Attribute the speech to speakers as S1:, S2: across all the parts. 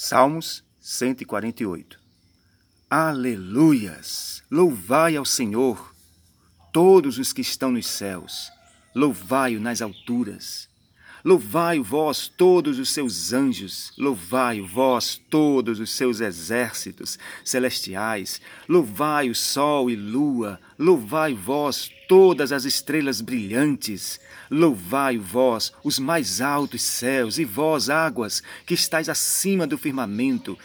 S1: Salmos 148 Aleluias! Louvai ao Senhor, todos os que estão nos céus, louvai-o nas alturas. Louvai-o vós todos os seus anjos, louvai-o vós todos os seus exércitos celestiais, louvai o sol e lua, louvai vós todas as estrelas brilhantes, louvai vós os mais altos céus e vós águas que estáis acima do firmamento,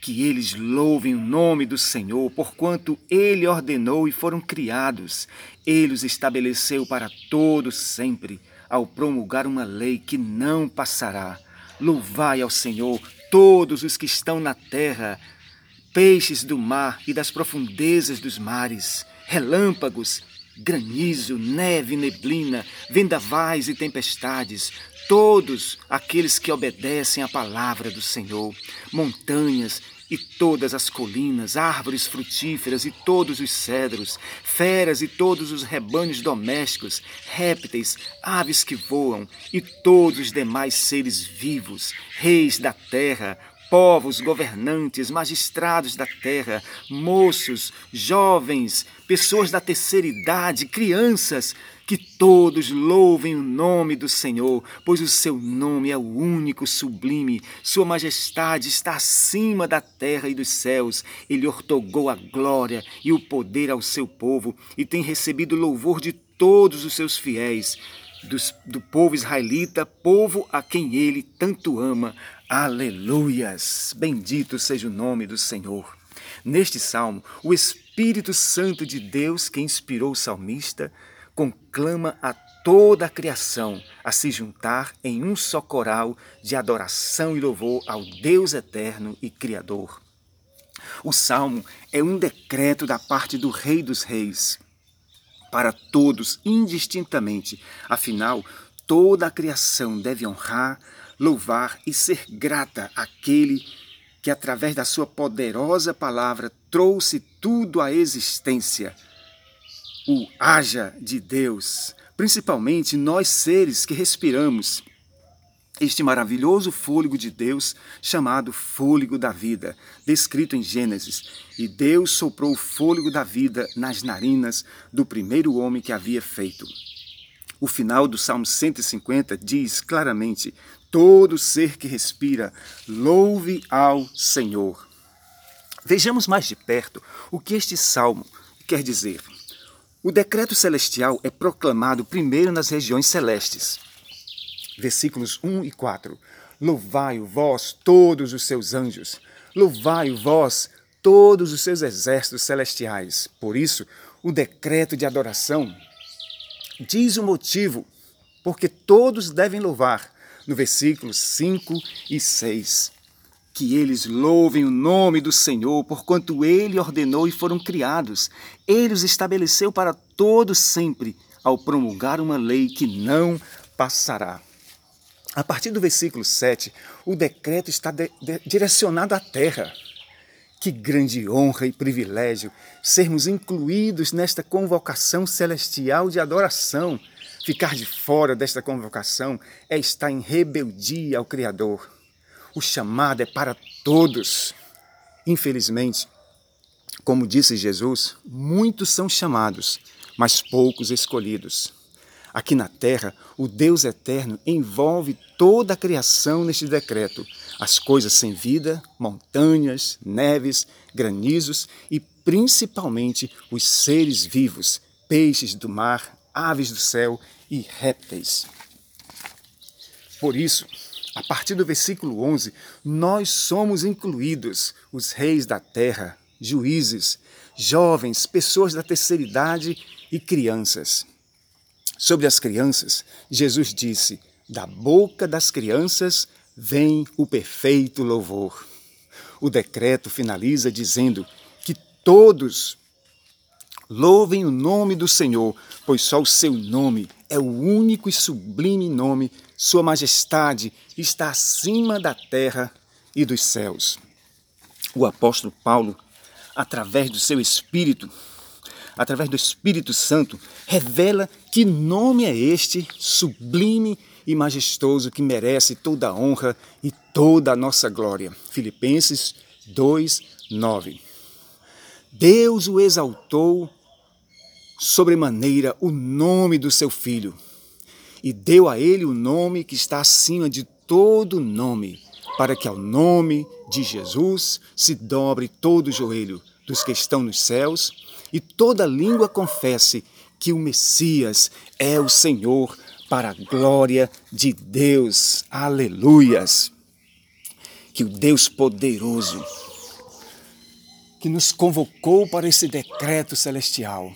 S1: que eles louvem o nome do Senhor, porquanto ele ordenou e foram criados. Ele os estabeleceu para todos sempre, ao promulgar uma lei que não passará. Louvai ao Senhor todos os que estão na terra, peixes do mar e das profundezas dos mares, relâmpagos, granizo, neve, neblina, vendavais e tempestades, todos aqueles que obedecem à palavra do Senhor, montanhas e todas as colinas, árvores frutíferas e todos os cedros, feras e todos os rebanhos domésticos, répteis, aves que voam e todos os demais seres vivos, reis da terra, povos, governantes, magistrados da terra, moços, jovens, pessoas da terceira idade, crianças, que todos louvem o nome do Senhor, pois o seu nome é o único sublime. Sua majestade está acima da terra e dos céus. Ele ortogou a glória e o poder ao seu povo e tem recebido louvor de todos os seus fiéis. Dos, do povo israelita, povo a quem ele tanto ama. Aleluias! Bendito seja o nome do Senhor. Neste salmo, o Espírito Santo de Deus, que inspirou o salmista, conclama a toda a criação a se juntar em um só coral de adoração e louvor ao Deus eterno e Criador. O salmo é um decreto da parte do Rei dos Reis para todos indistintamente. Afinal, toda a criação deve honrar, louvar e ser grata àquele que, através da sua poderosa palavra, trouxe tudo à existência o haja de Deus, principalmente nós seres que respiramos este maravilhoso fôlego de Deus, chamado fôlego da vida, descrito em Gênesis. E Deus soprou o fôlego da vida nas narinas do primeiro homem que havia feito. O final do Salmo 150 diz claramente: Todo ser que respira, louve ao Senhor. Vejamos mais de perto o que este salmo quer dizer. O decreto celestial é proclamado primeiro nas regiões celestes. Versículos 1 e 4. Louvai-o vós todos os seus anjos, louvai-o vós todos os seus exércitos celestiais. Por isso, o decreto de adoração diz o motivo porque todos devem louvar, no versículos 5 e 6 que eles louvem o nome do Senhor, porquanto ele ordenou e foram criados. Ele os estabeleceu para todos sempre, ao promulgar uma lei que não passará. A partir do versículo 7, o decreto está de, de, direcionado à terra. Que grande honra e privilégio sermos incluídos nesta convocação celestial de adoração. Ficar de fora desta convocação é estar em rebeldia ao Criador. O chamado é para todos. Infelizmente, como disse Jesus, muitos são chamados, mas poucos escolhidos. Aqui na terra, o Deus eterno envolve toda a criação neste decreto: as coisas sem vida, montanhas, neves, granizos e principalmente os seres vivos, peixes do mar, aves do céu e répteis. Por isso, a partir do versículo 11, nós somos incluídos, os reis da terra, juízes, jovens, pessoas da terceira idade e crianças. Sobre as crianças, Jesus disse: Da boca das crianças vem o perfeito louvor. O decreto finaliza dizendo que todos louvem o nome do Senhor, pois só o seu nome é o único e sublime nome sua Majestade está acima da terra e dos céus. O apóstolo Paulo, através do seu Espírito, através do Espírito Santo, revela que nome é este sublime e majestoso que merece toda a honra e toda a nossa glória. Filipenses 2, 9. Deus o exaltou sobremaneira o nome do seu filho e deu a ele o nome que está acima de todo nome, para que ao nome de Jesus se dobre todo o joelho dos que estão nos céus e toda língua confesse que o Messias é o Senhor para a glória de Deus. Aleluias! Que o Deus poderoso que nos convocou para esse decreto celestial,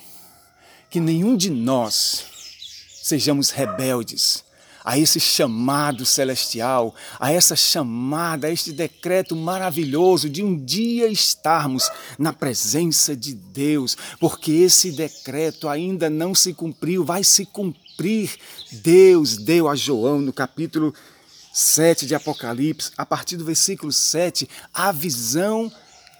S1: que nenhum de nós sejamos rebeldes a esse chamado celestial, a essa chamada, a este decreto maravilhoso de um dia estarmos na presença de Deus, porque esse decreto ainda não se cumpriu, vai se cumprir. Deus deu a João no capítulo 7 de Apocalipse, a partir do versículo 7, a visão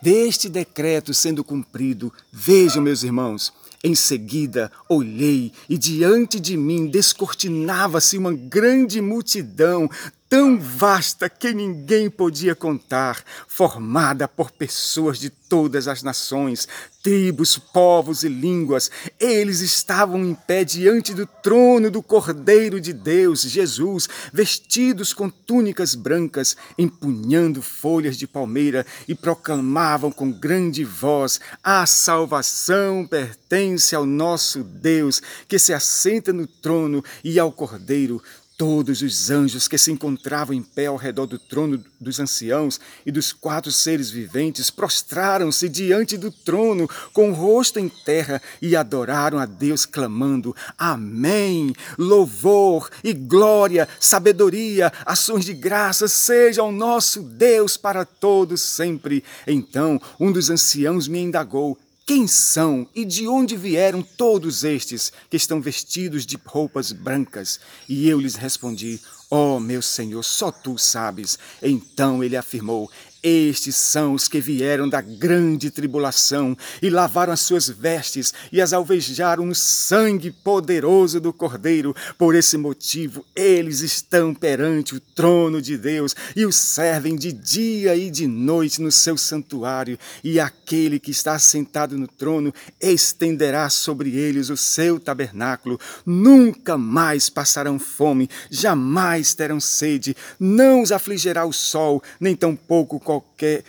S1: deste decreto sendo cumprido. Vejam, meus irmãos, em seguida olhei e diante de mim descortinava-se uma grande multidão, tão vasta que ninguém podia contar, formada por pessoas de todas as nações, tribos, povos e línguas. Eles estavam em pé diante do trono do Cordeiro de Deus, Jesus, vestidos com túnicas brancas, empunhando folhas de palmeira e proclamavam com grande voz: A salvação pertence ao nosso Deus, que se assenta no trono e ao Cordeiro. Todos os anjos que se encontravam em pé ao redor do trono dos anciãos e dos quatro seres viventes prostraram-se diante do trono com o rosto em terra e adoraram a Deus, clamando: Amém! Louvor e glória, sabedoria, ações de graça sejam nosso Deus para todos sempre. Então um dos anciãos me indagou: quem são e de onde vieram todos estes que estão vestidos de roupas brancas? E eu lhes respondi: Ó oh, meu Senhor, só tu sabes. Então ele afirmou: estes são os que vieram da grande tribulação e lavaram as suas vestes e as alvejaram no sangue poderoso do Cordeiro. Por esse motivo, eles estão perante o trono de Deus e o servem de dia e de noite no seu santuário. E aquele que está sentado no trono estenderá sobre eles o seu tabernáculo. Nunca mais passarão fome, jamais terão sede, não os afligirá o sol, nem tampouco qualquer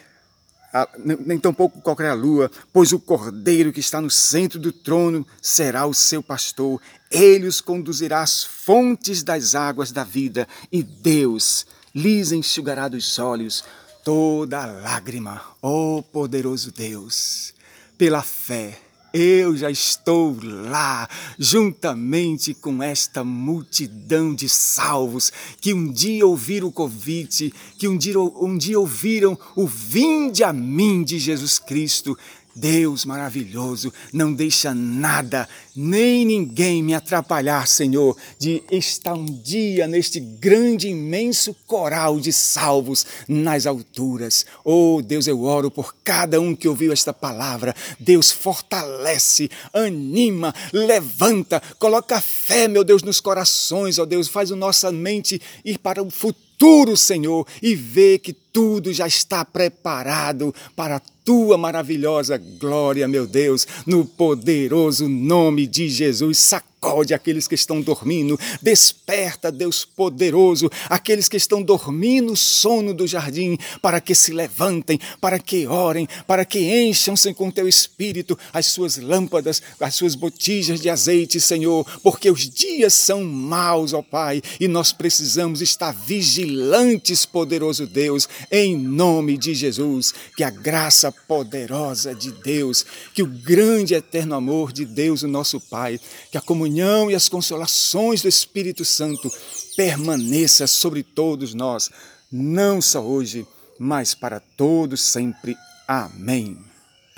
S1: nem tampouco qualquer lua, pois o cordeiro que está no centro do trono será o seu pastor. Ele os conduzirá às fontes das águas da vida, e Deus lhes enxugará dos olhos toda lágrima. Ó oh, poderoso Deus, pela fé eu já estou lá, juntamente com esta multidão de salvos que um dia ouviram o convite, que um dia, um dia ouviram o vinde a mim de Jesus Cristo Deus maravilhoso, não deixa nada, nem ninguém me atrapalhar, Senhor, de estar um dia neste grande, imenso coral de salvos nas alturas. Oh, Deus, eu oro por cada um que ouviu esta palavra. Deus, fortalece, anima, levanta, coloca fé, meu Deus, nos corações, ó oh, Deus, faz a nossa mente ir para o futuro, Senhor, e ver que tudo já está preparado para a tua maravilhosa glória, meu Deus, no poderoso nome de Jesus. Sacode aqueles que estão dormindo, desperta, Deus poderoso, aqueles que estão dormindo o sono do jardim, para que se levantem, para que orem, para que encham-se com teu espírito as suas lâmpadas, as suas botijas de azeite, Senhor, porque os dias são maus, ó Pai, e nós precisamos estar vigilantes, poderoso Deus, em nome de Jesus, que a graça poderosa de Deus, que o grande eterno amor de Deus, o nosso Pai, que a comunhão e as consolações do Espírito Santo permaneça sobre todos nós, não só hoje, mas para todos sempre. Amém.